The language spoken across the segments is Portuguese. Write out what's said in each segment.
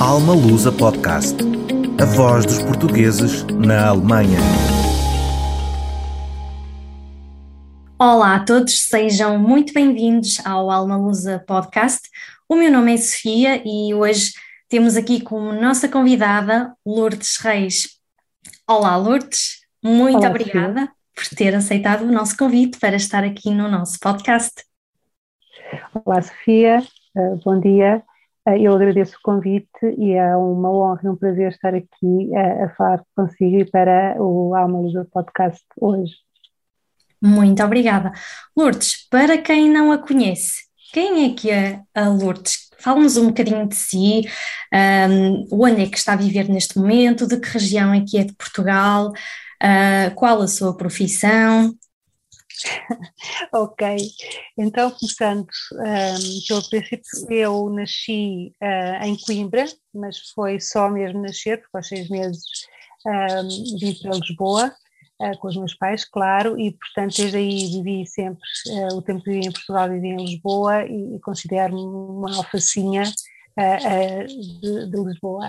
Alma Lusa Podcast. A voz dos portugueses na Alemanha. Olá a todos, sejam muito bem-vindos ao Alma Lusa Podcast. O meu nome é Sofia e hoje temos aqui como nossa convidada Lourdes Reis. Olá, Lourdes, muito Olá, obrigada Sofia. por ter aceitado o nosso convite para estar aqui no nosso podcast. Olá, Sofia, Uh, bom dia. Uh, eu agradeço o convite e é uma honra e um prazer estar aqui uh, a falar consigo e para o Alma Lusa Podcast hoje. Muito obrigada. Lourdes, para quem não a conhece, quem é que é a Lourdes? Fala-nos um bocadinho de si, um, onde é que está a viver neste momento, de que região é que é de Portugal, uh, qual a sua profissão? ok, então começando um, pelo princípio, eu nasci uh, em Coimbra, mas foi só mesmo nascer, porque aos seis meses um, vim para Lisboa, uh, com os meus pais, claro, e portanto desde aí vivi sempre, uh, o tempo que vivi em Portugal vivi em Lisboa e, e considero-me uma alfacinha de, de Lisboa.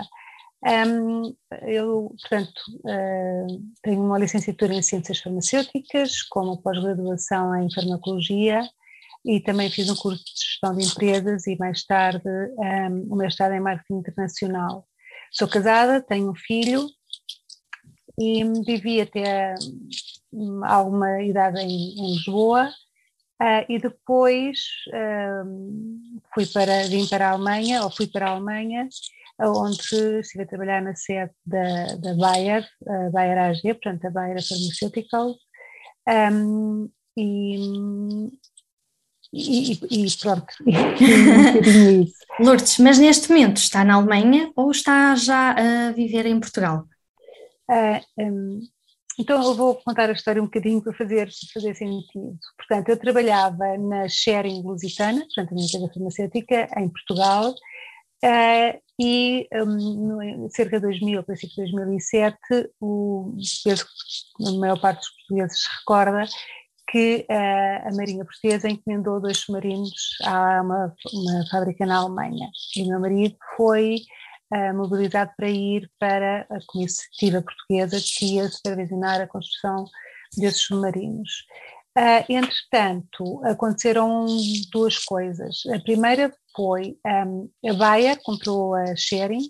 Um, eu, portanto, uh, tenho uma licenciatura em Ciências Farmacêuticas, com uma pós-graduação em Farmacologia e também fiz um curso de Gestão de Empresas e mais tarde um, um mestrado em Marketing Internacional. Sou casada, tenho um filho e vivi até um, alguma idade em, em Lisboa uh, e depois fui para, vim para a Alemanha, ou fui para a Alemanha onde estive a trabalhar na sede da, da Bayer, a Bayer AG, portanto a Bayer Pharmaceuticals, um, e, e, e, pronto, um isso. Lourdes, mas neste momento está na Alemanha ou está já a viver em Portugal? Um, então eu vou contar a história um bocadinho para fazer, fazer sentido. Portanto, eu trabalhava na Sharing Lusitana, portanto a minha empresa farmacêutica, em Portugal, Uh, e um, cerca de 2000, princípio de 2007, o, penso que a maior parte dos portugueses se recorda que uh, a Marinha Portuguesa encomendou dois submarinos a uma, uma fábrica na Alemanha. E o meu marido foi uh, mobilizado para ir para a comitiva portuguesa que ia supervisionar a construção desses submarinos. Uh, entretanto, aconteceram duas coisas. A primeira foi um, a Bayer comprou a Sharing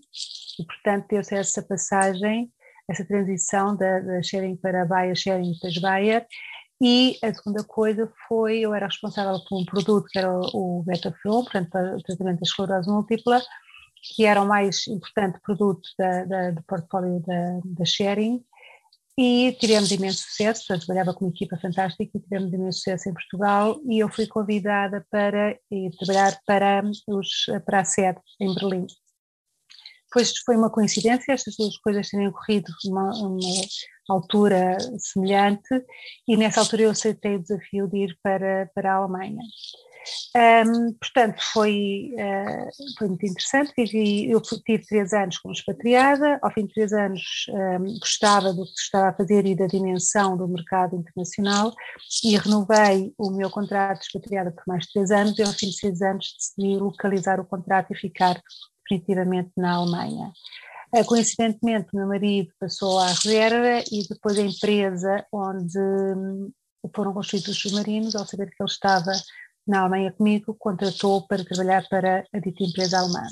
e, portanto, deu-se essa passagem, essa transição da, da Sharing para a Bayer, Sharing depois Bayer. E a segunda coisa foi, eu era responsável por um produto que era o, o Betafilm, portanto, para o tratamento da esclerose múltipla, que era o mais importante produto da, da, do portfólio da, da Sharing, e tivemos imenso sucesso, trabalhava com uma equipa fantástica e tivemos imenso sucesso em Portugal e eu fui convidada para ir trabalhar para, os, para a sede em Berlim. Pois foi uma coincidência estas duas coisas terem ocorrido numa, uma altura semelhante e nessa altura eu aceitei o desafio de ir para, para a Alemanha. Um, portanto, foi, uh, foi muito interessante. Vivi, eu tive três anos como expatriada, ao fim de três anos um, gostava do que estava a fazer e da dimensão do mercado internacional e renovei o meu contrato de expatriada por mais três anos e ao fim de seis anos decidi localizar o contrato e ficar definitivamente na Alemanha. Uh, coincidentemente, o meu marido passou à reserva e depois a empresa onde um, foram construídos os submarinos, ao saber que ele estava na Alemanha comigo, contratou para trabalhar para a dita empresa alemã.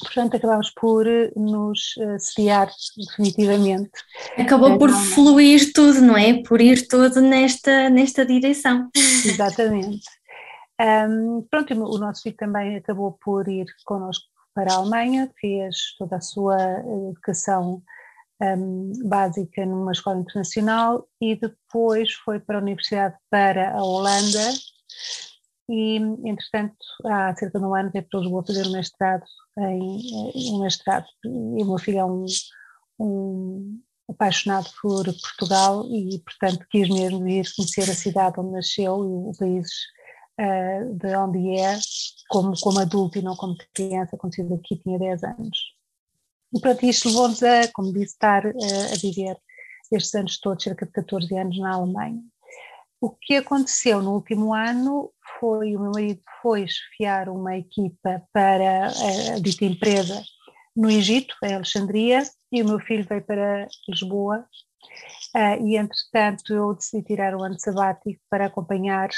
Portanto, acabámos por eh, nos uh, sediar definitivamente. Acabou por fluir tudo, não é? Por ir tudo nesta, nesta direção. Exatamente. Um, pronto, o nosso filho também acabou por ir connosco para a Alemanha, fez toda a sua educação um, básica numa escola internacional e depois foi para a universidade para a Holanda, e, entretanto, há cerca de um ano veio para Lisboa fazer um mestrado em um mestrado. E o meu filho é um, um apaixonado por Portugal e, portanto, quis mesmo vir conhecer a cidade onde nasceu e o país uh, de onde é, como, como adulto e não como criança, quando saiu daqui tinha 10 anos. E, pronto, isto levou-nos a, como disse, estar uh, a viver estes anos todos, cerca de 14 anos, na Alemanha. O que aconteceu no último ano foi o meu marido foi esfiar uma equipa para a dita empresa no Egito, em Alexandria, e o meu filho veio para Lisboa. Uh, e entretanto eu decidi tirar o ano sabático para acompanhar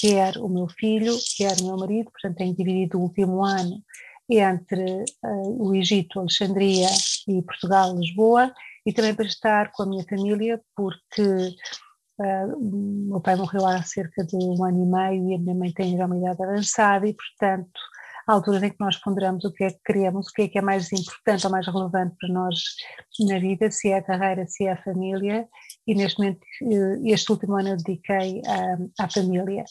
quer o meu filho, quer o meu marido, portanto tenho dividido o último ano entre uh, o Egito, Alexandria e Portugal, Lisboa, e também para estar com a minha família, porque uh, meu pai morreu há cerca de um ano e meio e a minha mãe tem já uma idade avançada e, portanto, alturas em que nós ponderamos o que é que queremos, o que é que é mais importante ou mais relevante para nós na vida, se é a carreira, se é a família, e neste momento, eh, este último ano eu dediquei à, à família.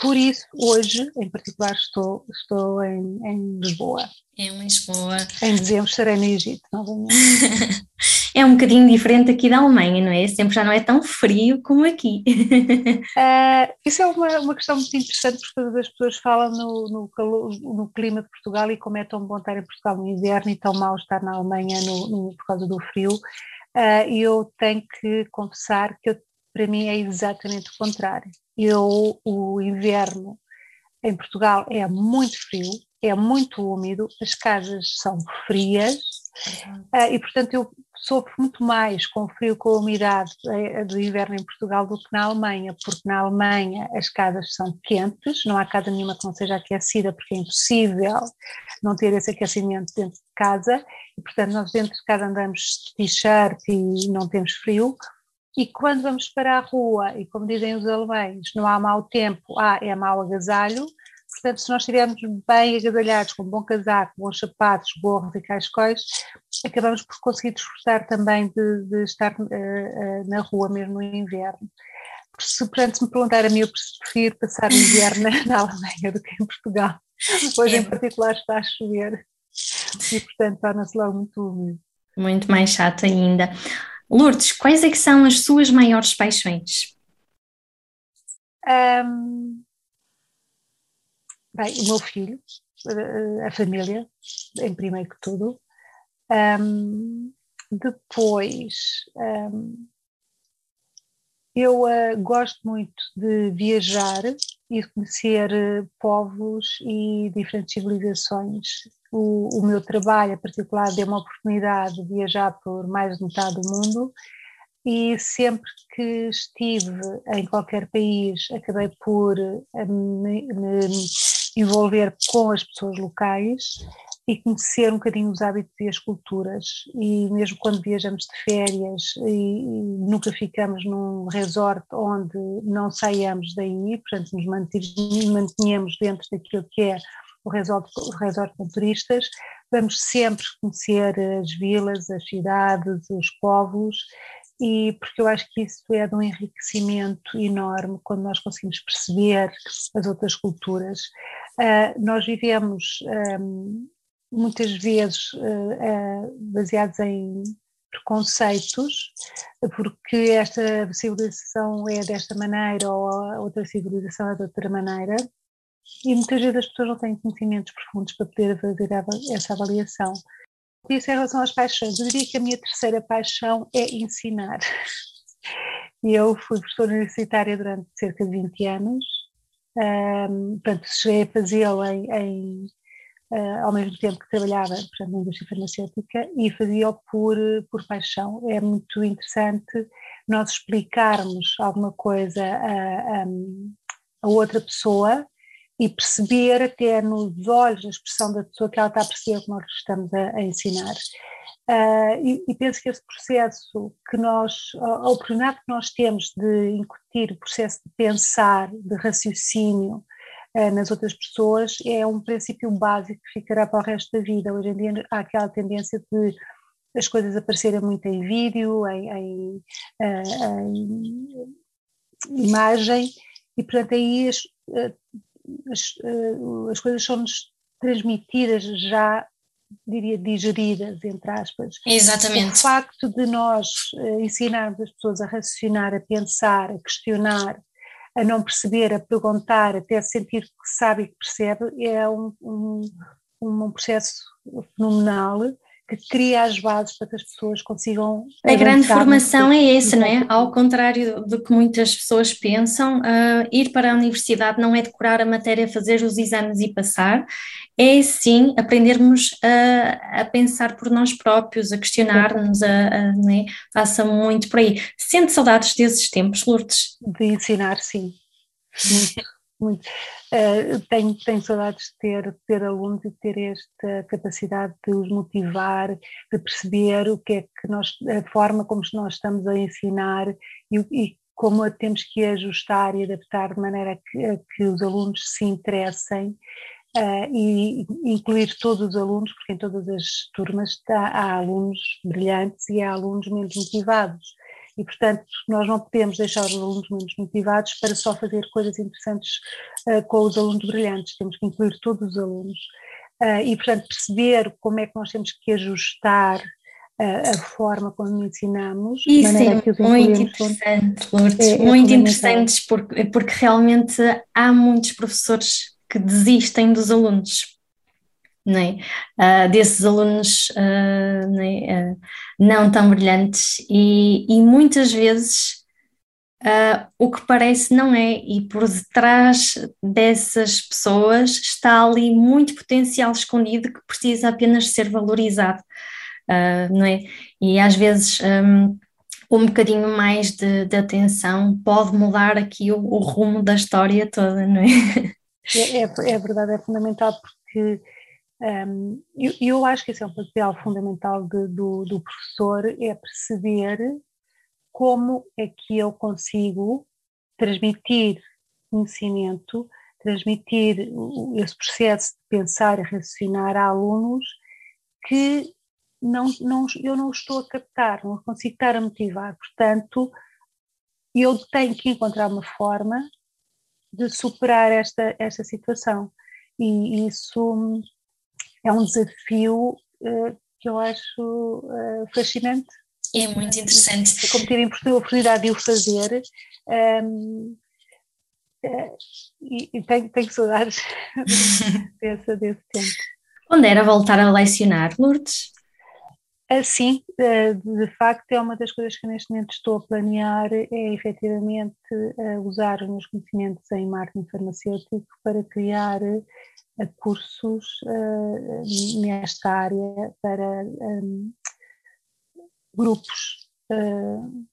Por isso, hoje, em particular, estou, estou em, em Lisboa. Em Lisboa. Em dezembro estarei no Egito, novamente. é um bocadinho diferente aqui da Alemanha, não é? Sempre já não é tão frio como aqui. uh, isso é uma, uma questão muito interessante, porque todas as pessoas falam no, no, calor, no, clima de Portugal e como é tão bom estar em Portugal no inverno e tão mal estar na Alemanha no, no, por causa do frio. Uh, e eu tenho que confessar que eu, para mim é exatamente o contrário. Eu, o inverno em Portugal é muito frio, é muito úmido, as casas são frias uh, e, portanto, eu sofro muito mais com o frio, com a umidade uh, do inverno em Portugal do que na Alemanha, porque na Alemanha as casas são quentes, não há casa nenhuma que não seja aquecida, porque é impossível não ter esse aquecimento dentro de casa e, portanto, nós dentro de casa andamos de t-shirt e não temos frio. E quando vamos para a rua, e como dizem os alemães, não há mau tempo, há é mau agasalho, Portanto, se nós estivermos bem agasalhados, com um bom casaco, bons sapatos, gorros e cascóis, acabamos por conseguir desfrutar também de, de estar uh, uh, na rua mesmo no inverno. Se, portanto, se me perguntar a mim, eu prefiro passar o inverno na, na Alemanha do que em Portugal. Hoje, em particular, está a chover e, portanto, torna-se logo muito úmido. Muito mais chato ainda. Lourdes, quais é que são as suas maiores paixões? Um, Bem, o meu filho, a família, em primeiro que tudo. Um, depois, um, eu uh, gosto muito de viajar e conhecer uh, povos e diferentes civilizações. O, o meu trabalho, em particular, deu uma oportunidade de viajar por mais de metade do mundo e sempre que estive em qualquer país acabei por uh, me, me envolver com as pessoas locais e conhecer um bocadinho os hábitos e as culturas. E mesmo quando viajamos de férias e, e nunca ficamos num resort onde não saiamos daí, portanto nos mantenhamos dentro daquilo que é o resort, o resort com turistas, vamos sempre conhecer as vilas, as cidades, os povos e porque eu acho que isso é de um enriquecimento enorme quando nós conseguimos perceber as outras culturas. Uh, nós vivemos um, muitas vezes uh, baseados em preconceitos, porque esta civilização é desta maneira ou outra civilização é de outra maneira, e muitas vezes as pessoas não têm conhecimentos profundos para poder fazer essa avaliação. Isso em relação às paixões, eu diria que a minha terceira paixão é ensinar. Eu fui professora universitária durante cerca de 20 anos, um, portanto, cheguei a fazê-lo em, em uh, ao mesmo tempo que trabalhava portanto, na indústria farmacêutica e fazia-o por, por paixão. É muito interessante nós explicarmos alguma coisa a, a, a outra pessoa e perceber até nos olhos, na expressão da pessoa que ela está a perceber o que nós estamos a, a ensinar. Uh, e, e, penso que esse processo que nós, a oportunidade que nós temos de incutir o processo de pensar, de raciocínio uh, nas outras pessoas é um princípio básico que ficará para o resto da vida. Hoje em dia há aquela tendência de as coisas aparecerem muito em vídeo, em, em, uh, em imagem, e portanto aí as, as, as coisas são-nos transmitidas já diria, digeridas, entre aspas. Exatamente. O facto de nós uh, ensinarmos as pessoas a raciocinar, a pensar, a questionar, a não perceber, a perguntar, até sentir que sabe e que percebe, é um, um, um processo fenomenal que cria as bases para que as pessoas consigam. A grande formação é essa, não é? Ao contrário do que muitas pessoas pensam, uh, ir para a universidade não é decorar a matéria, fazer os exames e passar, é sim aprendermos a, a pensar por nós próprios, a questionar-nos, a, a né? passa muito por aí. Sente saudades desses tempos, Lourdes? De ensinar, sim. Muito, muito. Uh, tenho, tenho saudades de ter, ter alunos e de ter esta capacidade de os motivar, de perceber o que é que nós, a forma como nós estamos a ensinar e, e como a temos que ajustar e adaptar de maneira que, que os alunos se interessem. Uh, e incluir todos os alunos, porque em todas as turmas há, há alunos brilhantes e há alunos menos motivados e, portanto, nós não podemos deixar os alunos menos motivados para só fazer coisas interessantes uh, com os alunos brilhantes, temos que incluir todos os alunos. Uh, e, portanto, perceber como é que nós temos que ajustar uh, a forma como ensinamos. Isso é que muito interessante, Lourdes, é, é muito interessante, porque, porque realmente há muitos professores que desistem dos alunos né? Uh, desses alunos uh, né? uh, não tão brilhantes e, e muitas vezes o que parece não é, e por detrás dessas pessoas está ali muito potencial escondido que precisa apenas ser valorizado, não é? E às vezes um, um bocadinho mais de, de, atenção pode mudar aqui o, o, rumo da história toda, não é? É, é, é verdade, é fundamental porque um, eu, eu, acho que esse é um papel fundamental de, do, do professor, é perceber como é que eu consigo transmitir conhecimento, transmitir esse processo de pensar e raciocinar a alunos que não, não, eu não estou a captar, não consigo estar a motivar. Portanto, eu tenho que encontrar uma forma de superar esta, esta situação. E isso é um desafio uh, que eu acho uh, fascinante. É muito interessante. É como ter a oportunidade de o fazer. Um, uh, eh, e, e tenho, tenho saudades desse, desse tempo. Onde era voltar a lecionar, Lourdes? Sim, de facto é uma das coisas que neste momento estou a planear, é efetivamente usar os meus conhecimentos em marketing farmacêutico para criar cursos uh, nesta área para um, grupos, uh,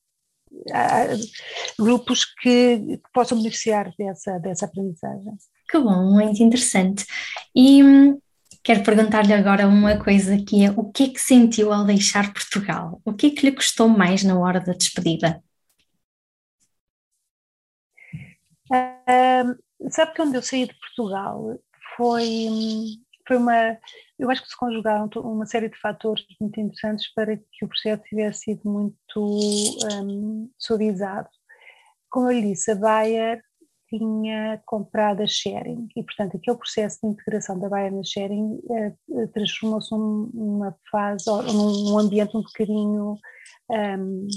grupos que, que, possam beneficiar dessa, dessa aprendizagem. Que bom, muito interessante. E hum, quero perguntar-lhe agora uma coisa que é o que é que sentiu ao deixar Portugal? O que é que lhe custou mais na hora da despedida? Uh, sabe que quando eu saí de Portugal foi, foi uma. Eu acho que se conjugaram uma série de fatores muito interessantes para que o processo tivesse sido muito um, suavizado. Como eu lhe disse, a Bayer tinha comprado a Sharing e, portanto, aquele processo de integração da Bayer na Sharing uh, transformou-se numa fase, num ambiente um bocadinho um,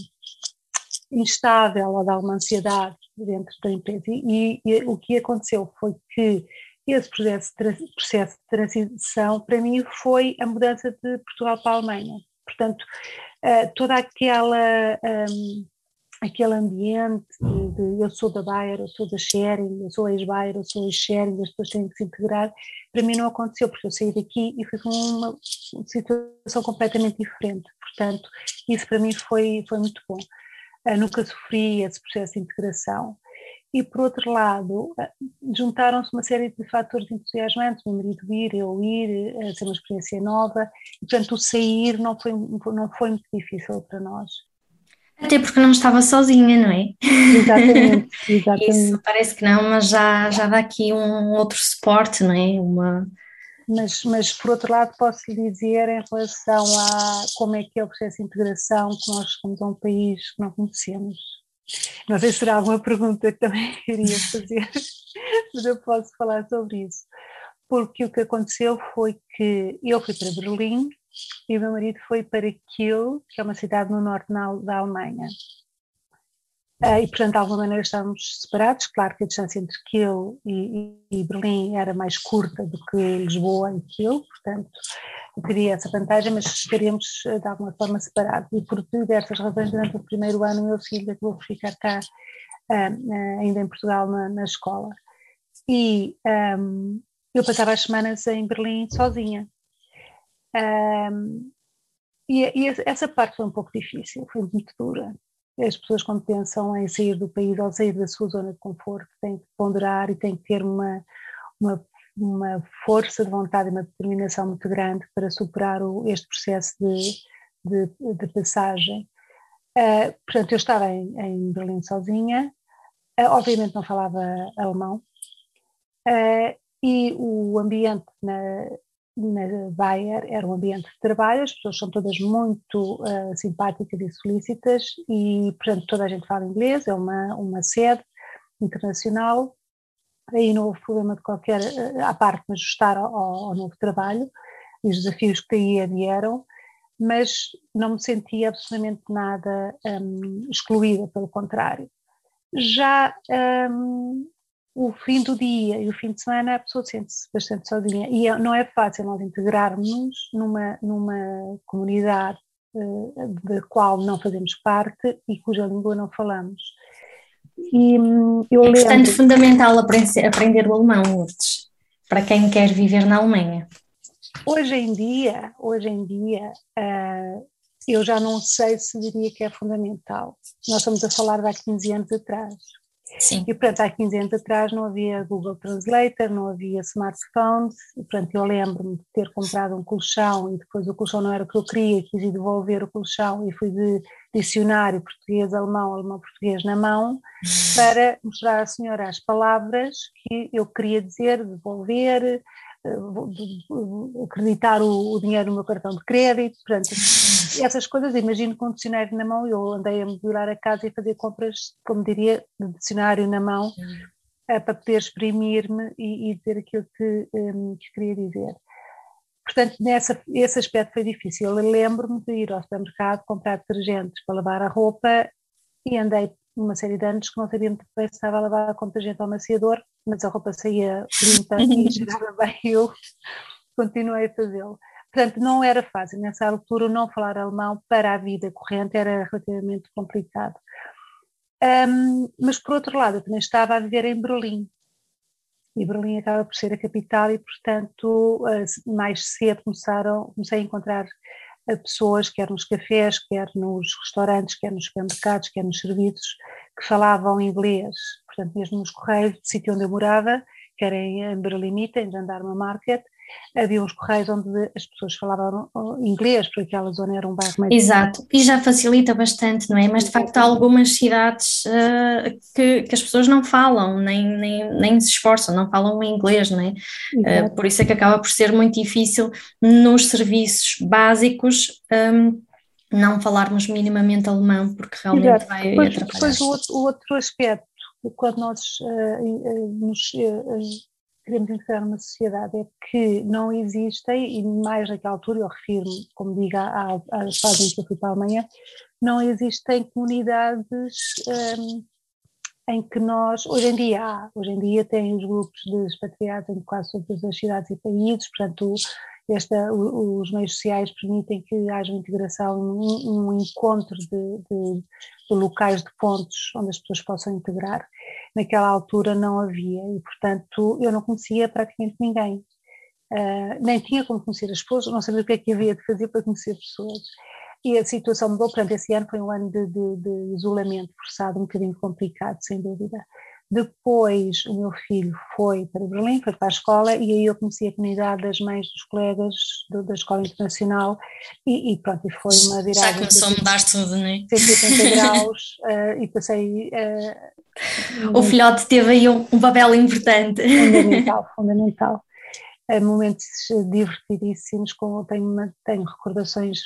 instável ou de alguma ansiedade dentro da empresa. E, e, o que aconteceu foi que esse processo de, processo de transição, para mim, foi a mudança de Portugal para a Alemanha. Portanto, uh, toda aquela. Um, aquele ambiente de, de, eu sou da Bayer, eu sou da Sharing, eu sou ex-Bayer, eu sou ex-Sharing, as pessoas têm que se integrar, para mim não aconteceu, porque eu saí daqui e fui com uma situação completamente diferente, portanto, isso para mim foi, foi muito bom. Uh, nunca sofri esse processo de integração e por outro lado eh, juntaram-se uma série de fatores entusiasmantes, o marido ir, eu ir, a eh, ser uma experiência nova, e portanto o sair não foi, não foi muito difícil para nós. Até porque não estava sozinha, não é? Exatamente, exatamente. Isso parece que não, mas já, já dá aqui um outro suporte, não é? Uma... Mas, mas por outro lado posso lhe dizer em relação a como é que é o processo de integração que nós somos a um país que não conhecemos não sei se será alguma pergunta que também iria fazer, mas eu posso falar sobre isso. Porque o que aconteceu foi que eu fui para Berlim e o meu marido foi para Kiel, que é uma cidade no norte da Alemanha. Uh, e, portanto, de alguma maneira estávamos separados. Claro que a distância entre Kiel e, e, Berlim era mais curta do que Lisboa e Kiel, portanto, teria essa vantagem, mas estaríamos de alguma forma separados. E por diversas razões, durante o primeiro ano, meu filho acabou por ficar cá, uh, ainda em Portugal, na, na escola. E um, eu passava as semanas em Berlim sozinha. Um, e, e essa parte foi um pouco difícil, foi muito dura as pessoas quando pensam em sair do país ou sair da sua zona de conforto têm que ponderar e têm que ter uma, uma, uma força de vontade e uma determinação muito grande para superar o, este processo de, de, de passagem. Uh, portanto, eu estava em, em Berlim sozinha, uh, obviamente não falava alemão, uh, e o ambiente na, na Bayer era um ambiente de trabalho, as pessoas são todas muito uh, simpáticas e solícitas e, portanto, toda a gente fala inglês, é uma, uma sede internacional, aí não houve problema de qualquer, uh, à parte de ajustar ao, ao, novo trabalho e os desafios que aí vieram, mas não me sentia absolutamente nada um, excluída, pelo contrário. Já um, o fim do dia e o fim de semana a pessoa sente-se bastante sozinha e é, não é fácil nós integrarmos numa, numa comunidade uh, da qual não fazemos parte e cuja língua não falamos. E, hum, eu é, portanto, fundamental aprender, aprender o alemão, Lourdes, para quem quer viver na Alemanha. Hoje em dia, hoje em dia, uh, eu já não sei se diria que é fundamental. Nós estamos a falar de há 15 anos atrás. Sim. E, portanto, há 15 anos atrás não havia Google Translator, não havia smartphones, e, portanto, eu lembro-me de ter comprado um colchão e depois o colchão não era o que eu queria, quis ir devolver o colchão e fui de dicionário português-alemão, alemão-português na mão, para mostrar à senhora as palavras que eu queria dizer, devolver, acreditar o, o dinheiro no meu cartão de crédito, portanto, essas coisas, imagino com o dicionário na mão, eu andei a melhorar a casa e fazer compras, como diria, de dicionário na mão, uh, para poder exprimir-me e, e, dizer aquilo que, um, que queria dizer. Portanto, nessa, esse aspecto foi difícil. Eu lembro-me de ir ao supermercado, comprar detergentes para lavar a roupa e andei uma série de anos que não sabia muito bem se estava a lavar com detergente ao maciador, mas a roupa saía limpa e chegava bem, eu continuei a fazê-lo. Portanto, não era fácil. Nessa altura, não falar alemão para a vida corrente era relativamente complicado. Um, mas, por outro lado, eu também estava a viver em Berlim. E Berlim acaba por ser a capital e, portanto, mais cedo começaram, comecei a encontrar eh, pessoas, quer nos cafés, quer nos restaurantes, quer nos supermercados, quer nos serviços, que falavam inglês. Portanto, mesmo nos correios, do sítio onde eu morava, que era em Berlim, em Gendarme Market, havia uns correios onde as pessoas falavam inglês, porque aquela zona era um bairro mais. Exato, e já facilita bastante, não é? Mas de facto há algumas cidades uh, que, que, as pessoas não falam, nem, nem, nem se esforçam, não falam inglês, não é? Uh, por isso é que acaba por ser muito difícil nos serviços básicos. Um, não falarmos minimamente alemão, porque realmente Exato. vai depois, atrapalhar. Depois o outro, o outro aspecto, quando nós uh, nos queremos integrar numa sociedade é que não existem, e mais naquela altura, eu refiro-me, como digo, à, à fase em que eu fui para a Alemanha, não existem comunidades um, em que nós, hoje em dia há, hoje em dia tem os grupos de expatriados em quase todas as cidades e países, portanto esta, os meios sociais permitem que haja uma integração, um, um encontro de, de, de, locais de pontos onde as pessoas possam integrar. Naquela altura não havia e, portanto, eu não conhecia praticamente ninguém. Uh, nem tinha como conhecer as pessoas, não sabia o que é que havia de fazer para conhecer pessoas. E a situação mudou, portanto, esse ano foi um ano de, de, de isolamento forçado, um bocadinho complicado, sem dúvida. Depois o meu filho foi para Berlim, foi para a escola e aí eu conheci a comunidade das mães dos colegas do, da Escola Internacional e, e, pronto, e foi uma virada. Já começou a mudar tudo, não é? 180 graus uh, e passei. Uh, o filhote teve aí um, um papel importante. Fundamental, fundamental. Uh, momentos divertidíssimos, com, tenho, tenho recordações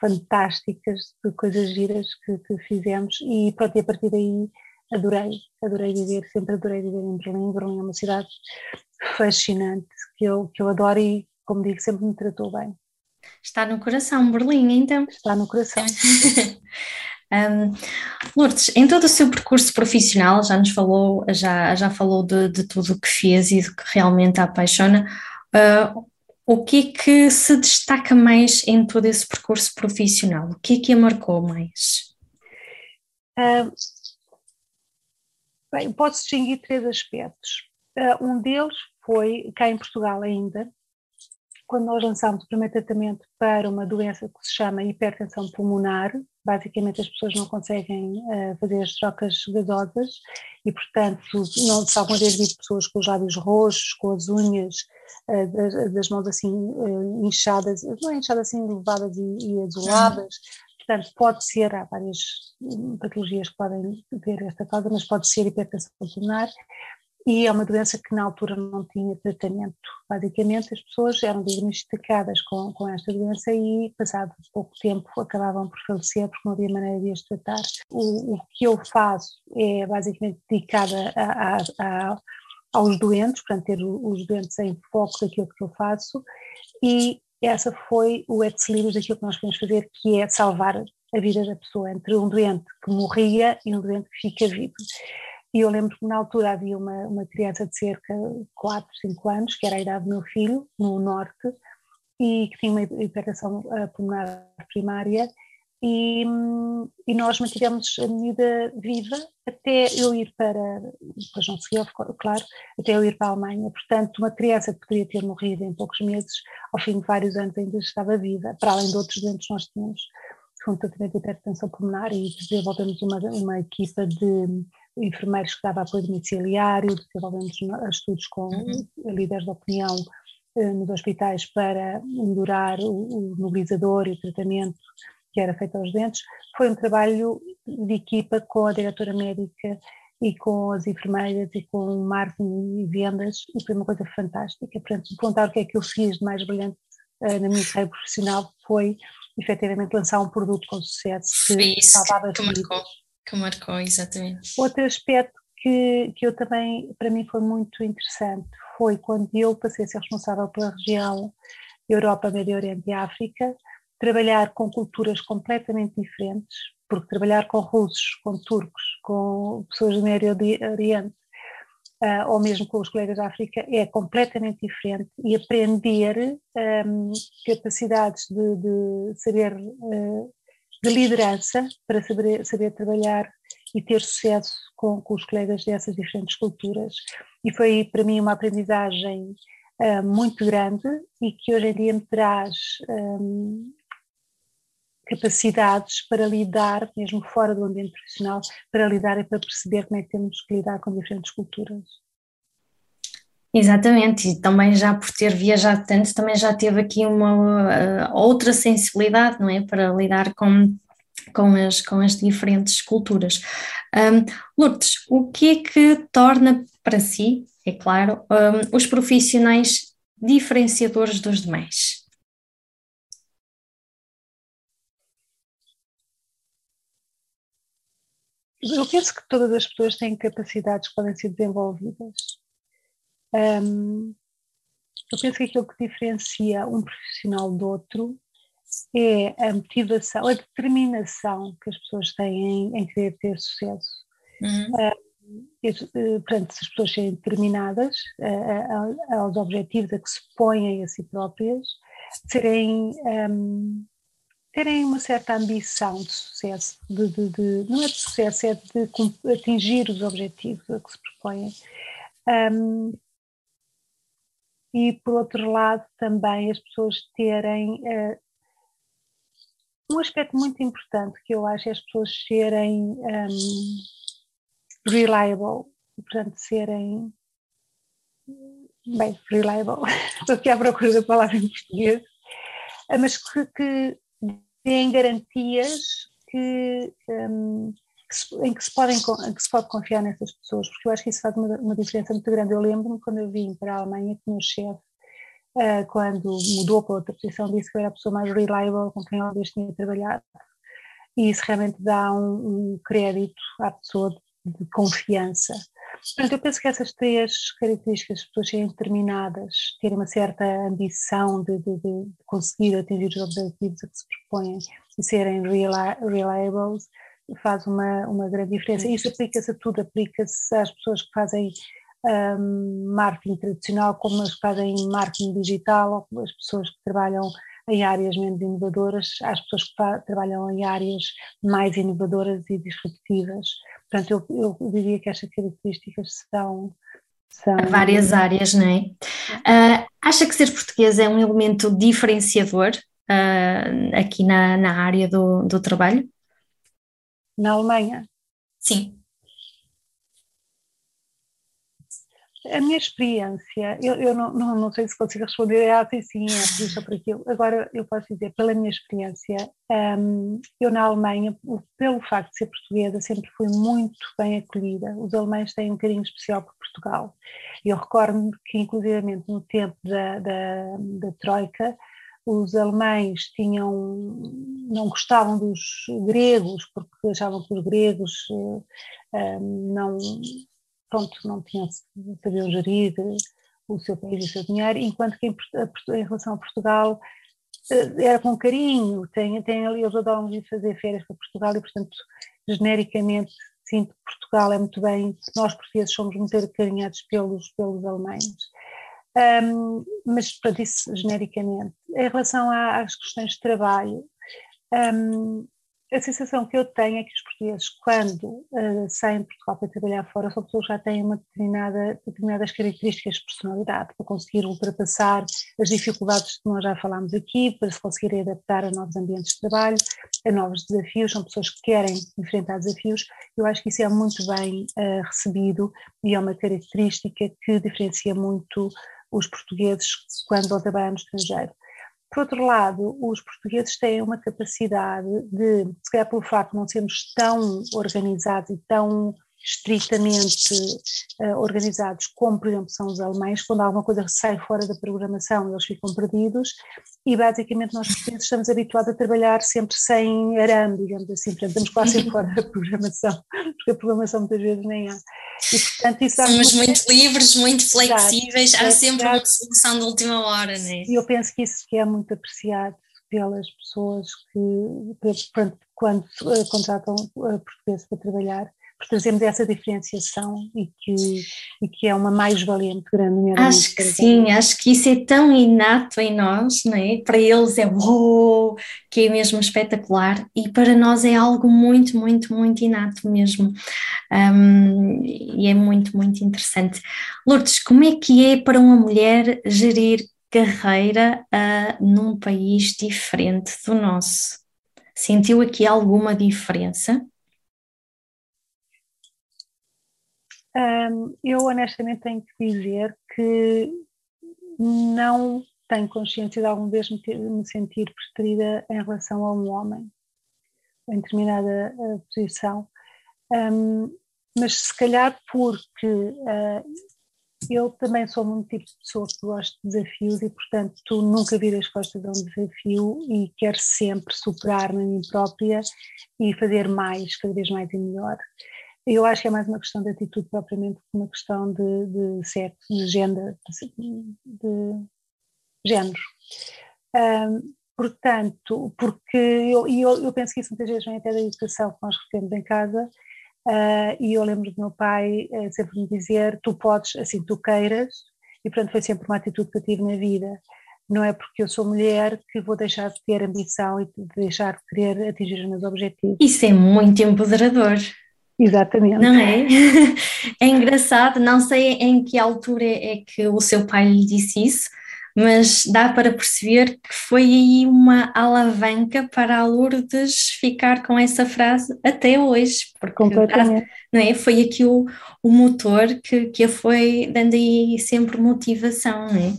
fantásticas de coisas giras que, que fizemos e pronto, e a partir daí adorei, adorei viver, sempre adorei viver em Berlim. Berlim é uma cidade fascinante que eu, que eu adoro e, como digo, sempre me tratou bem. Está no coração, Berlim, então. Está no coração. Um, Lourdes, em todo o seu percurso profissional, já nos falou, já, já falou de, de tudo o que fez e do que realmente a apaixona. Uh, o que é que se destaca mais em todo esse percurso profissional? O que é que a marcou mais? Uh, bem, posso distinguir três aspectos. Uh, um deles foi, cá em Portugal ainda, quando nós lançámos o primeiro tratamento para uma doença que se chama hipertensão pulmonar, basicamente as pessoas não conseguem uh, fazer as trocas gasosas e, portanto, não se alguma vez vi pessoas com os lábios roxos, com as unhas das, das, mãos assim uh, inchadas, não é inchadas assim, levadas e, e azuladas, portanto pode ser, há várias hum, patologias que podem ter esta causa, mas pode ser hipertensão pulmonar, e é uma doença que na altura não tinha tratamento. Basicamente, as pessoas eram diagnosticadas com, com esta doença e, passado pouco tempo, acabavam por falecer porque não havia maneira de as tratar. O, o que eu faço é basicamente dedicada a, a, a, aos doentes, portanto, ter os doentes em foco daquilo que eu faço, e essa foi o ex libris daquilo que nós queremos fazer, que é salvar a vida da pessoa, entre um doente que morria e um doente que fica vivo. E eu lembro que na altura havia uma, uma criança de cerca de 4, 5 anos, que era a idade do meu filho, no norte, e que tinha uma hipertensão eh, pulmonar primária, e, e, nós mantivemos a medida viva até eu ir para, depois não seguiu, claro, até eu ir para a Alemanha. Portanto, uma criança que poderia ter morrido em poucos meses, ao fim de vários anos ainda estava viva, para além de outros doentes nós tínhamos com tratamento de hipertensão pulmonar e desenvolvemos uma, uma equipa de enfermeiros que dava apoio domiciliário, desenvolvemos estudos com uhum. líderes de opinião eh, nos hospitais para melhorar o, o mobilizador e o tratamento que era feito aos dentes. Foi um trabalho de equipa com a diretora médica e com as enfermeiras e com o marketing e vendas e foi uma coisa fantástica. Portanto, perguntar o que é que eu fiz de mais brilhante uh, na minha carreira profissional foi efetivamente lançar um produto com sucesso que salvava que marcou que marcou, exatamente. Outro aspecto que, que eu também, para mim foi muito interessante, foi quando eu passei a ser responsável pela região Europa, Médio Oriente e África, trabalhar com culturas completamente diferentes, porque trabalhar com russos, com turcos, com pessoas do Médio Oriente, uh, ou mesmo com os colegas da África, é completamente diferente e aprender um, capacidades de, de saber uh, de liderança para saber, saber trabalhar e ter sucesso com, com, os colegas dessas diferentes culturas. E foi para mim uma aprendizagem uh, muito grande e que hoje em dia me traz um, capacidades para lidar, mesmo fora do ambiente profissional, para lidar e para perceber como é que temos que lidar com diferentes culturas. Exatamente, e também já por ter viajado tanto, também já teve aqui uma uh, outra sensibilidade, não é? Para lidar com, com, as, com as diferentes culturas. Um, Lourdes, o que é que torna para si, é claro, um, os profissionais diferenciadores dos demais? Eu penso que todas as pessoas têm capacidades que podem ser desenvolvidas um, eu penso que aquilo que diferencia um profissional do outro é a motivação, a determinação que as pessoas têm em, em querer ter sucesso. Uhum. Uh, portanto, se as pessoas serem determinadas aos objetivos a que se põem a si próprias, serem, um, terem uma certa ambição de sucesso, de, de, de, não é de sucesso, é de atingir os objetivos a que se propõem. Um, e por outro lado também as pessoas terem uh, um aspecto muito importante que eu acho é as pessoas serem um, reliable, portanto serem bem, reliable, estou aqui à procura da palavra em português, eh, mas que, que deem garantias que um, em que se, podem, que se pode confiar nessas pessoas, porque eu acho que isso faz uma, uma diferença muito grande. Eu lembro-me quando eu vim para a Alemanha que o meu chefe, uh, quando mudou para outra posição, disse que eu era a pessoa mais reliable com quem eu vez tinha trabalhado. E isso realmente dá um, um crédito à pessoa de, de, confiança. Portanto, eu penso que essas três características, as pessoas serem determinadas, terem uma certa ambição de, de, de conseguir atingir os objetivos a que se propõem e serem reliables, faz uma, uma grande diferença. Isso aplica-se a tudo, aplica-se às pessoas que fazem um, marketing tradicional, como as que fazem marketing digital, ou as pessoas que trabalham em áreas menos inovadoras, às pessoas que trabalham em áreas mais inovadoras e disruptivas. Portanto, eu, eu diria que estas características são, são... Várias áreas, não é? Uh, acha que ser português é um elemento diferenciador uh, aqui na, na área do, do trabalho? Na Alemanha? Sim. A minha experiência, eu, eu não, não, não, sei se consigo responder é assim, sim, é por isso ou por aquilo. Agora, eu posso dizer, pela minha experiência, um, eu na Alemanha, pelo facto de ser portuguesa, sempre fui muito bem acolhida. Os alemães têm um carinho especial por Portugal. Eu recordo-me que, inclusivamente, no tempo da, da, da Troika, os alemães tinham, não gostavam dos gregos, porque achavam que os gregos um, não pronto, não tinham, sabiam gerir o seu país e o seu dinheiro, enquanto que em, em relação a Portugal eh, era com carinho, tem, tem ali, eles adoram ir fazer férias para Portugal e, portanto, genericamente sinto que Portugal é muito bem, nós portugueses somos muito acarinhados pelos, pelos alemães. Um, mas, pronto, isso genericamente. Em relação às questões de trabalho, um, a sensação que eu tenho é que os portugueses, quando uh, saem de Portugal para trabalhar fora, são pessoas que já têm uma determinada, determinadas características de personalidade para conseguir ultrapassar as dificuldades que nós já falámos aqui, para se conseguirem adaptar a novos ambientes de trabalho, a novos desafios, são pessoas que querem enfrentar desafios. Eu acho que isso é muito bem uh, recebido e é uma característica que diferencia muito os portugueses quando vão trabalhar no estrangeiro. Por outro lado, os portugueses têm uma capacidade de, se calhar pelo facto de não sermos tão organizados e tão estritamente uh, organizados como, por exemplo, são os alemães, quando alguma coisa sai fora da programação eles ficam perdidos e basicamente nós portugueses estamos habituados a trabalhar sempre sem arame, digamos assim, portanto estamos quase sempre fora da programação, porque a programação muitas vezes nem há. E, portanto, isso Somos muito livres, muito flexíveis, há sempre uma solução de última hora, não é? E eu penso que isso que é muito apreciado pelas pessoas que, quando, quando uh, contratam uh, portugueses para trabalhar, por trazermos essa diferenciação e que, e que é uma mais-valia muito grande. Acho que sim, acho que isso é tão inato em nós, não é? Para eles é uou, que é mesmo espetacular e para nós é algo muito, muito, muito inato mesmo. Um, e é muito, muito interessante. Lourdes, como é que é para uma mulher gerir carreira uh, num país diferente do nosso? Sentiu aqui alguma diferença? Um, eu honestamente tenho que dizer que não tenho consciência de alguma vez me, ter, me sentir preterida em relação a um homem em determinada uh, posição, um, mas se calhar porque uh, eu também sou muito tipo de pessoa que gosta de desafios e, portanto, tu nunca viras as costas a um desafio e quero sempre superar-me a mim própria e fazer mais, cada vez mais e melhor. Eu acho que é mais uma questão de atitude propriamente que uma questão de, de sexo, de género. De, de género. Um, portanto, porque eu, eu, eu, penso que isso muitas vezes vem até da educação que nós recebemos em casa, uh, e eu lembro do meu pai uh, sempre me dizer: tu podes, assim tu queiras, e portanto foi sempre uma atitude que eu tive na vida. Não é porque eu sou mulher que vou deixar de ter ambição e de deixar de querer atingir os meus objetivos. Isso é muito empoderador. Exatamente. Não é? É engraçado, não sei em que altura é que o seu pai lhe disse isso, mas dá para perceber que foi aí uma alavanca para a Lourdes ficar com essa frase até hoje, porque Completamente. não é? foi aqui o, o motor que, que a foi dando aí sempre motivação, não é?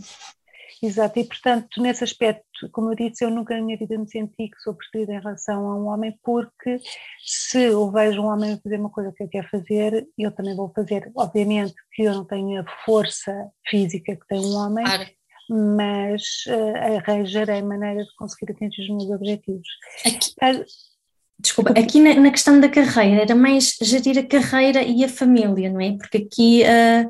Exato, e portanto, nesse aspecto, como eu disse, eu nunca na minha vida me senti que sou preferida em relação a um homem, porque se eu vejo um homem fazer uma coisa que eu quero fazer, eu também vou fazer. Obviamente que eu não tenho a força física que tem um homem, claro. mas uh, arranjarei maneira de conseguir atingir os meus objetivos. Aqui, desculpa, aqui na, na, questão da carreira, era mais gerir a carreira e a família, não é? Porque aqui. Uh,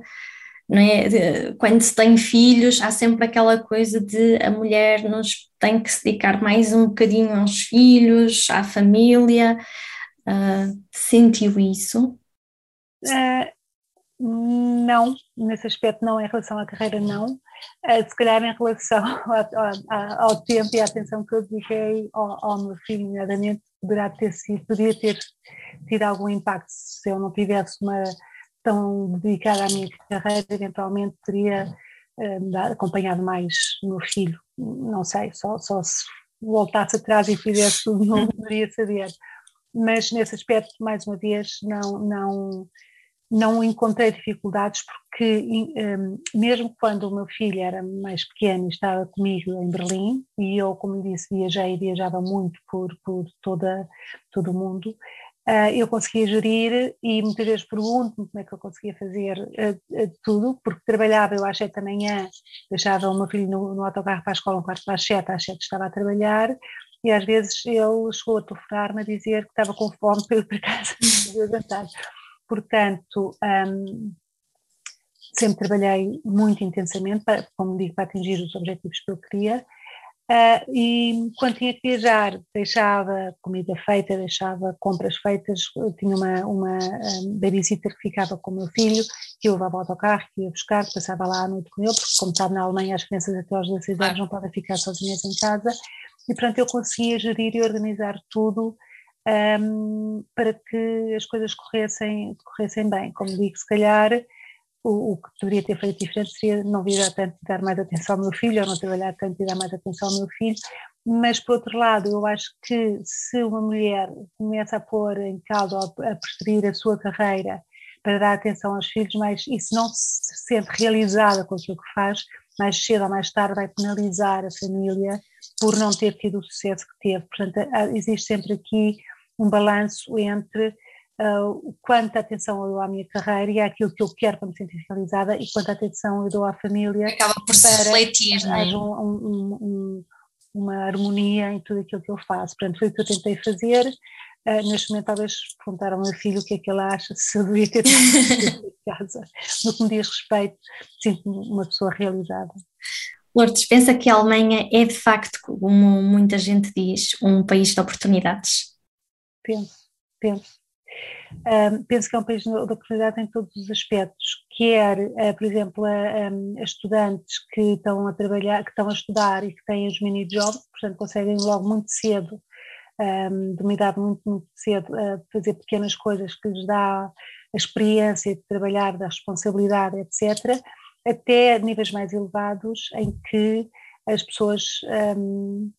não é? Quando se tem filhos, há sempre aquela coisa de a mulher nos tem que se dedicar mais um bocadinho aos filhos, à família. Uh, sentiu isso? Uh, não, nesse aspecto não, em relação à carreira não, uh, se calhar em relação ao, tempo e à atenção que eu dediquei ao, ao meu filho, nomeadamente, poderá ter sido, podia ter tido algum impacto se eu não tivesse uma tão dedicada à minha carreira, eventualmente teria uh, acompanhado mais o meu filho, não sei, só, só se voltasse atrás e fizesse tudo, não poderia saber. Mas nesse aspecto, mais uma vez, não, não, não encontrei dificuldades porque um, mesmo quando o meu filho era mais pequeno e estava comigo em Berlim e eu, como disse, viajei e viajava muito por, por toda, todo o mundo, eu conseguia gerir e muitas vezes pergunto-me como é que eu conseguia fazer uh, uh, tudo, porque trabalhava eu às sete da manhã, deixava o meu filho no, no autocarro para a escola um quarto para as sete, às sete estava a trabalhar e às vezes ele chegou a telefonar-me a dizer que estava com fome para ir para casa jantar portanto, um, sempre trabalhei muito intensamente, para, como digo, para atingir os objetivos que eu queria. Uh, e quando tinha que viajar, deixava comida feita, deixava compras feitas. Eu tinha uma, uma um, babysitter que ficava com o meu filho, que eu levava ao autocarro, que ia buscar, passava lá à noite com ele, porque, como sabe, na Alemanha as crianças até aos 16 anos não podem ficar sozinhas em casa. E, portanto, eu conseguia gerir e organizar tudo um, para que as coisas corressem, corressem bem. Como digo, se calhar o, o, que deveria ter feito diferente seria não vir tanto dar mais atenção ao meu filho, ou não trabalhar tanto e dar mais atenção ao meu filho, mas por outro lado, eu acho que se uma mulher começa a pôr em causa, a preferir a sua carreira para dar atenção aos filhos, mas isso não se sente realizada com aquilo que faz, mais cedo ou mais tarde vai penalizar a família por não ter tido o sucesso que teve. Portanto, existe sempre aqui um balanço entre uh, quanta atenção eu dou à minha carreira e àquilo que eu quero para me sentir realizada e quanta atenção eu dou à família. Acaba por se refletir, não é? Um, um, um, uma harmonia em tudo aquilo que eu faço. Portanto, foi o que eu tentei fazer. Uh, neste momento, talvez perguntar ao meu filho o que é que ele acha, se eu devia ter em casa. No que me diz respeito, sinto-me uma pessoa realizada. Lourdes, pensa que a Alemanha é de facto, como muita gente diz, um país de oportunidades? Penso, penso. Um, penso que é um país de oportunidade em todos os aspectos, quer, uh, por exemplo, a, a, estudantes que estão a trabalhar, que estão a estudar e que têm os mini jobs, portanto conseguem logo muito cedo, um, de uma idade muito, muito cedo, uh, fazer pequenas coisas que lhes dá a experiência de trabalhar, da responsabilidade, etc., até níveis mais elevados em que as pessoas um,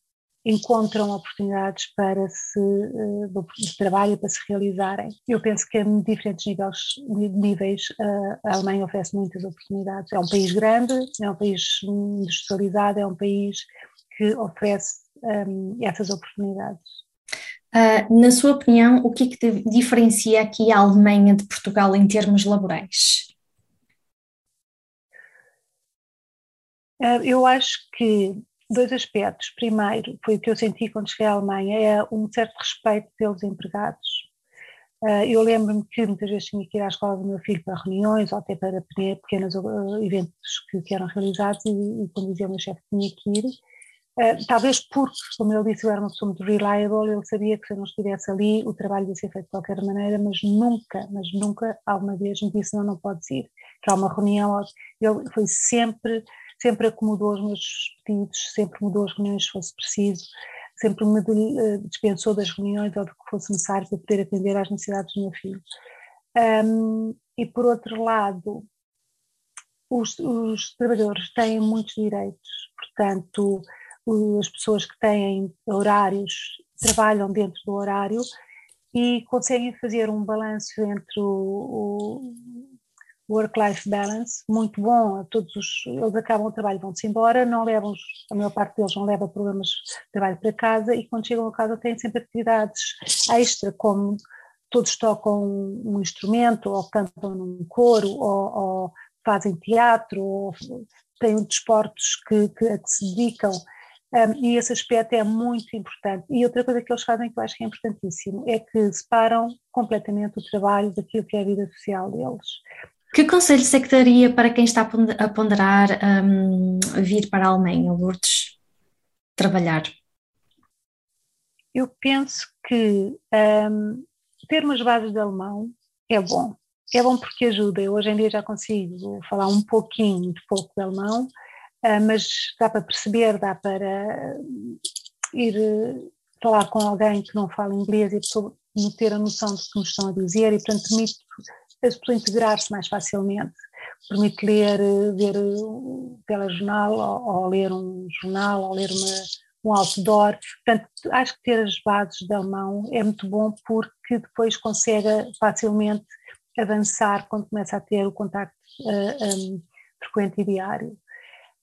encontram oportunidades para se, uh, de trabalho para se realizarem. Eu penso que a diferentes níveis, níveis uh, a Alemanha oferece muitas oportunidades. É um país grande, é um país industrializado, é um país que oferece um, essas oportunidades. Uh, na sua opinião, o que é que diferencia aqui a Alemanha de Portugal em termos laborais? eu acho que dois aspectos. Primeiro, foi o que eu senti quando cheguei à Alemanha, é um certo respeito pelos empregados. Uh, eu lembro-me que muitas vezes tinha que ir à escola do meu filho para reuniões ou até para pequenos uh, eventos que, eram realizados e, e quando dizia o meu chefe tinha que ir, uh, talvez porque, como ele disse, eu era uma pessoa muito reliable, ele sabia que se eu não estivesse ali o trabalho ia ser feito de qualquer maneira, mas nunca, mas nunca alguma vez me disse não, não podes ir, que há uma reunião, ele foi sempre sempre acomodou os meus pedidos, sempre mudou as reuniões se fosse preciso, sempre me eh, dispensou das reuniões ou do que fosse necessário para poder atender às necessidades do meu filho. Um, e por outro lado, os, os, trabalhadores têm muitos direitos, portanto, as pessoas que têm horários trabalham dentro do horário e conseguem fazer um balanço entre o, work-life balance muito bom, todos os, eles acabam o trabalho, vão-se embora, não levam, a maior parte deles não leva problemas de trabalho para casa e quando chegam a casa têm sempre atividades extra, como todos tocam um instrumento, ou cantam num coro, ou, ou fazem teatro, ou têm desportos que, que, a que se dedicam, um, e esse aspecto é muito importante. E outra coisa que eles fazem que eu acho que é importantíssimo é que separam completamente o trabalho daquilo que é a vida social deles. Que conselhos é que daria para quem está a ponderar um, vir para a Alemanha, Lourdes, trabalhar? Eu penso que um, ter umas bases de alemão é bom. É bom porque ajuda. Eu hoje em dia já consigo falar um pouquinho de pouco de alemão, uh, mas dá para perceber, dá para ir uh, falar com alguém que não fala inglês e ter a noção do que nos estão a dizer e, portanto, permite a pessoa integrar-se mais facilmente. Permite ler, ver um telejornal ou, ou ler um jornal ou ler uma, um outdoor. Portanto, acho que ter as bases de alemão é muito bom porque depois consegue facilmente avançar quando começa a ter o contacto uh, eh, um, frequente e diário.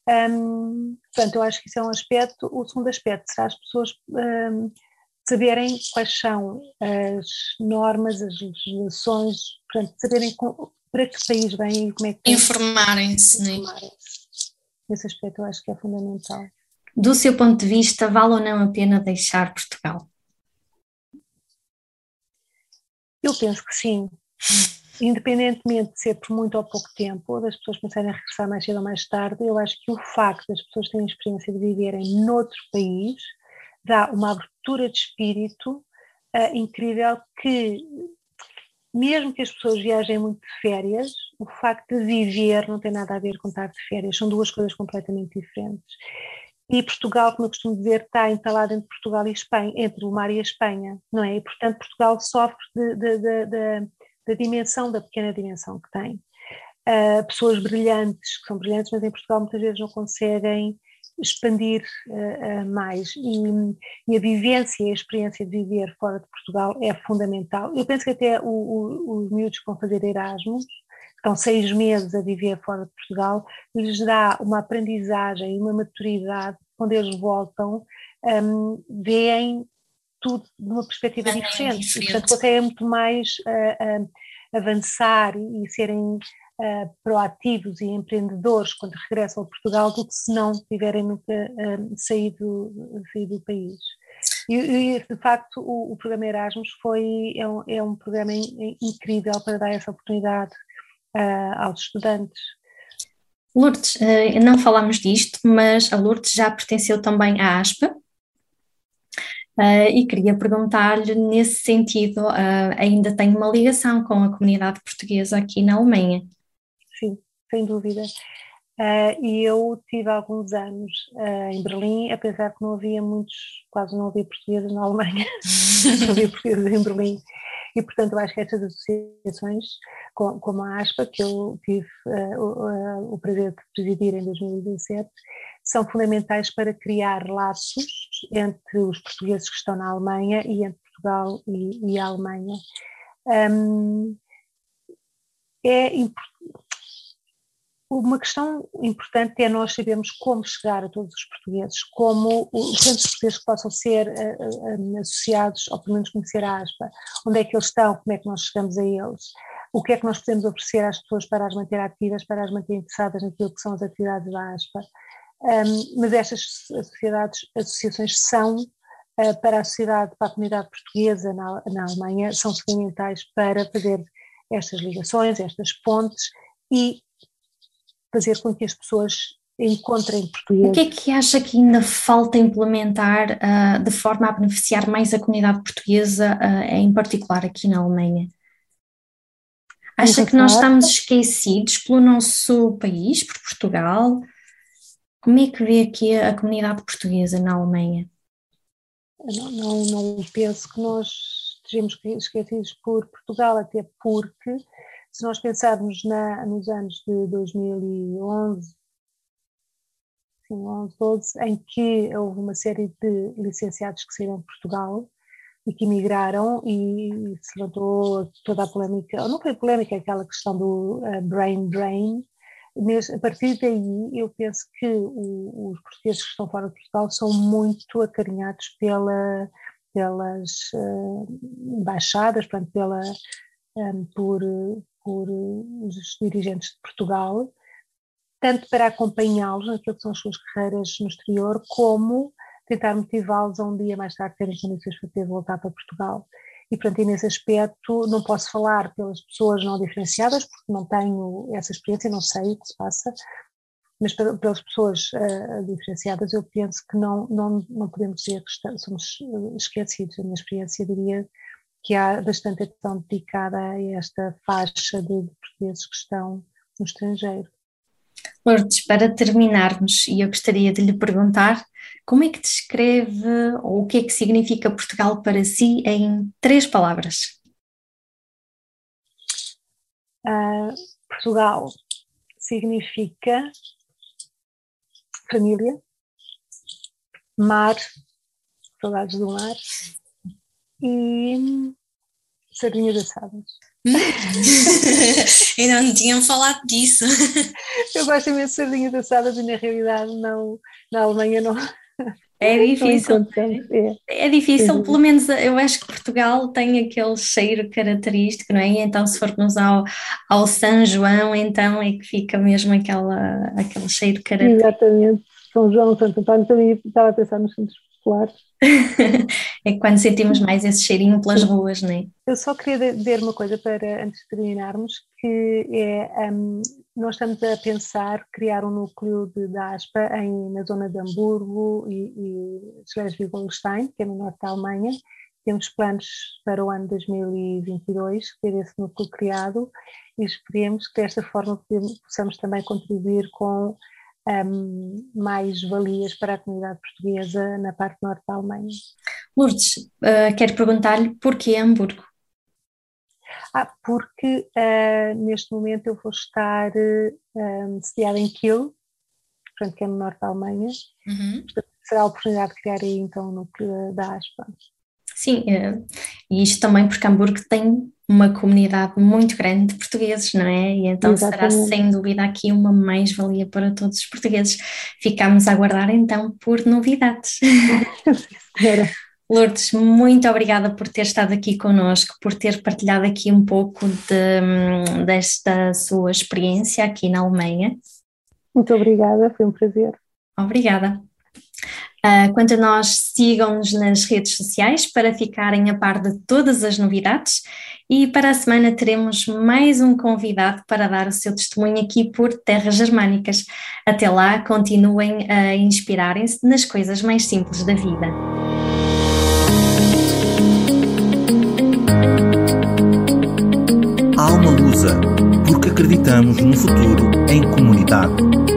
Um, portanto, eu acho que isso é um aspecto. O segundo aspecto será as pessoas um, saberem quais são as normas, as legislações, portanto, saberem com, para que país vêm e como é que. Informarem-se, né? Informarem-se. Esse aspecto eu acho que é fundamental. Do seu ponto de vista, vale ou não a pena deixar Portugal? Eu penso que sim independentemente de ser por muito ou pouco tempo, ou das pessoas pensarem em regressar mais cedo ou mais tarde, eu acho que o facto das pessoas terem a experiência de viverem noutro país dá uma abertura de espírito uh, incrível que, mesmo que as pessoas viajem muito de férias, o facto de viver não tem nada a ver com estar de férias, são duas coisas completamente diferentes. E Portugal, como eu costumo dizer, está entalado entre Portugal e Espanha, entre o mar e a Espanha, não é? E, portanto, Portugal sofre da dimensão, da pequena dimensão que tem. Uh, pessoas brilhantes, que são brilhantes, mas em Portugal muitas vezes não conseguem expandir uh, uh, mais. E, e, a vivência e a experiência de viver fora de Portugal é fundamental. Eu penso que até o, o, os miúdos que vão fazer Erasmus, que estão seis meses a viver fora de Portugal, lhes dá uma aprendizagem e uma maturidade quando eles voltam, um, veem tudo de uma perspectiva diferente. diferente. E, portanto, conseguem muito mais uh, avançar e, e serem uh, proativos e empreendedores quando regressam a Portugal do que se não tiverem nunca saído, saído do país. E, e, de facto o, o, programa Erasmus foi, é um, é um programa in, incrível para dar essa oportunidade aos estudantes. Lourdes, não falámos disto, mas a Lourdes já pertenceu também à ASPA, Uh, e queria perguntar-lhe, nesse sentido, uh, ainda tem uma ligação com a comunidade portuguesa aqui na Alemanha? Sem dúvida. Uh, e eu tive alguns anos em Berlim, apesar que não havia muitos, quase não havia portugueses na Alemanha, não havia portugueses em Berlim. E, portanto, eu acho que estas associações, como a ASPA, que eu tive o, o prazer de presidir em 2017, são fundamentais para criar laços entre os portugueses que estão na Alemanha e entre Portugal e, e a Alemanha. Um, é uma questão importante é nós sabermos como chegar a todos os portugueses, como os tantos portugueses que possam ser uh, uh, associados, ou pelo menos conhecer a ASPA, onde é que eles estão, como é que nós chegamos a eles, o que é que nós podemos oferecer às pessoas para as manter ativas, para as manter interessadas naquilo que são as atividades da ASPA. Mas estas sociedades, associações são para a sociedade, para a comunidade portuguesa na, na Alemanha, são fundamentais para fazer estas ligações, estas pontes e fazer com que as pessoas encontrem português. O que é que acha que ainda falta implementar uh, de forma a beneficiar mais a comunidade portuguesa, uh, em particular aqui na Alemanha? Acha que nós estamos esquecidos pelo nosso país, por Portugal? Como é que vê aqui a comunidade portuguesa na Alemanha? Não, não, não penso que nós estejamos esquecidos por Portugal, até porque se nós pensarmos na, nos anos de 2011, sim, 11, 12, em que houve uma série de licenciados que saíram de Portugal e que emigraram e se levantou toda a polémica, não foi polémica, aquela questão do uh, brain drain, mas a partir daí eu penso que o, os portugueses que estão fora de Portugal são muito acarinhados pela, pelas uh, embaixadas, portanto, pela, um, por, por os dirigentes de Portugal, tanto para acompanhá-los naquilo que são as suas carreiras no exterior, como tentar motivá-los a um dia mais tarde terem condições para ter voltar para Portugal e, portanto, nesse aspecto não posso falar pelas pessoas não diferenciadas, porque não tenho essa experiência, não sei o que se passa, mas pelas pessoas uh, diferenciadas eu penso que não, não, não podemos dizer que estamos, somos eh, esquecidos. A minha experiência diria que há bastante atenção dedicada a esta faixa de, de portugueses que estão no estrangeiro. Lourdes, para terminarmos, eu gostaria de lhe perguntar como é que descreve ou o que é que significa Portugal para si em três palavras? Uh, Portugal significa família, mar, saudades do mar e sardinhas assadas. Ainda não tinham falado disso. Eu gosto imenso de sardinhas assadas e na realidade não, na Alemanha não. É difícil. É. é difícil, pelo menos eu acho que Portugal tem aquele cheiro característico, não é? E então, se formos ao, ao São João, então é que fica mesmo aquela, aquele cheiro característico. Exatamente. São João, Santo António, também estava a pensar nos centros populares. é quando sentimos mais esse cheirinho pelas Sim. ruas, não é? Eu só queria dizer uma coisa para antes de terminarmos, que é um, nós estamos a pensar criar um núcleo de, de ASPA em, na zona de Hamburgo e, e Schleswig-Holstein, que é no norte da Alemanha. Temos planos para o ano 2022 ter esse núcleo criado e esperemos que desta forma possamos também contribuir com um, mais valias para a comunidade portuguesa na parte norte da Alemanha. Lourdes, uh, quero perguntar-lhe porquê Hamburgo? Ah, porque uh, neste momento eu vou estar uh, sediada em Kiel, portanto que é no norte da Alemanha, uhum. portanto, será a oportunidade de criar aí então o núcleo da ASPA. Sim, e isto também porque Hamburgo tem uma comunidade muito grande de portugueses, não é? E então Exatamente. será sem dúvida aqui uma mais-valia para todos os portugueses. Ficamos a aguardar então por novidades. Lourdes, muito obrigada por ter estado aqui connosco, por ter partilhado aqui um pouco de, desta sua experiência aqui na Alemanha. Muito obrigada, foi um prazer. Obrigada. Uh, quanto a nós, sigam-nos nas redes sociais para ficarem a par de todas as novidades e para a semana teremos mais um convidado para dar o seu testemunho aqui por terras germânicas. Até lá, continuem a inspirarem-se nas coisas mais simples da vida. Alma Lusa, porque acreditamos no futuro em comunidade.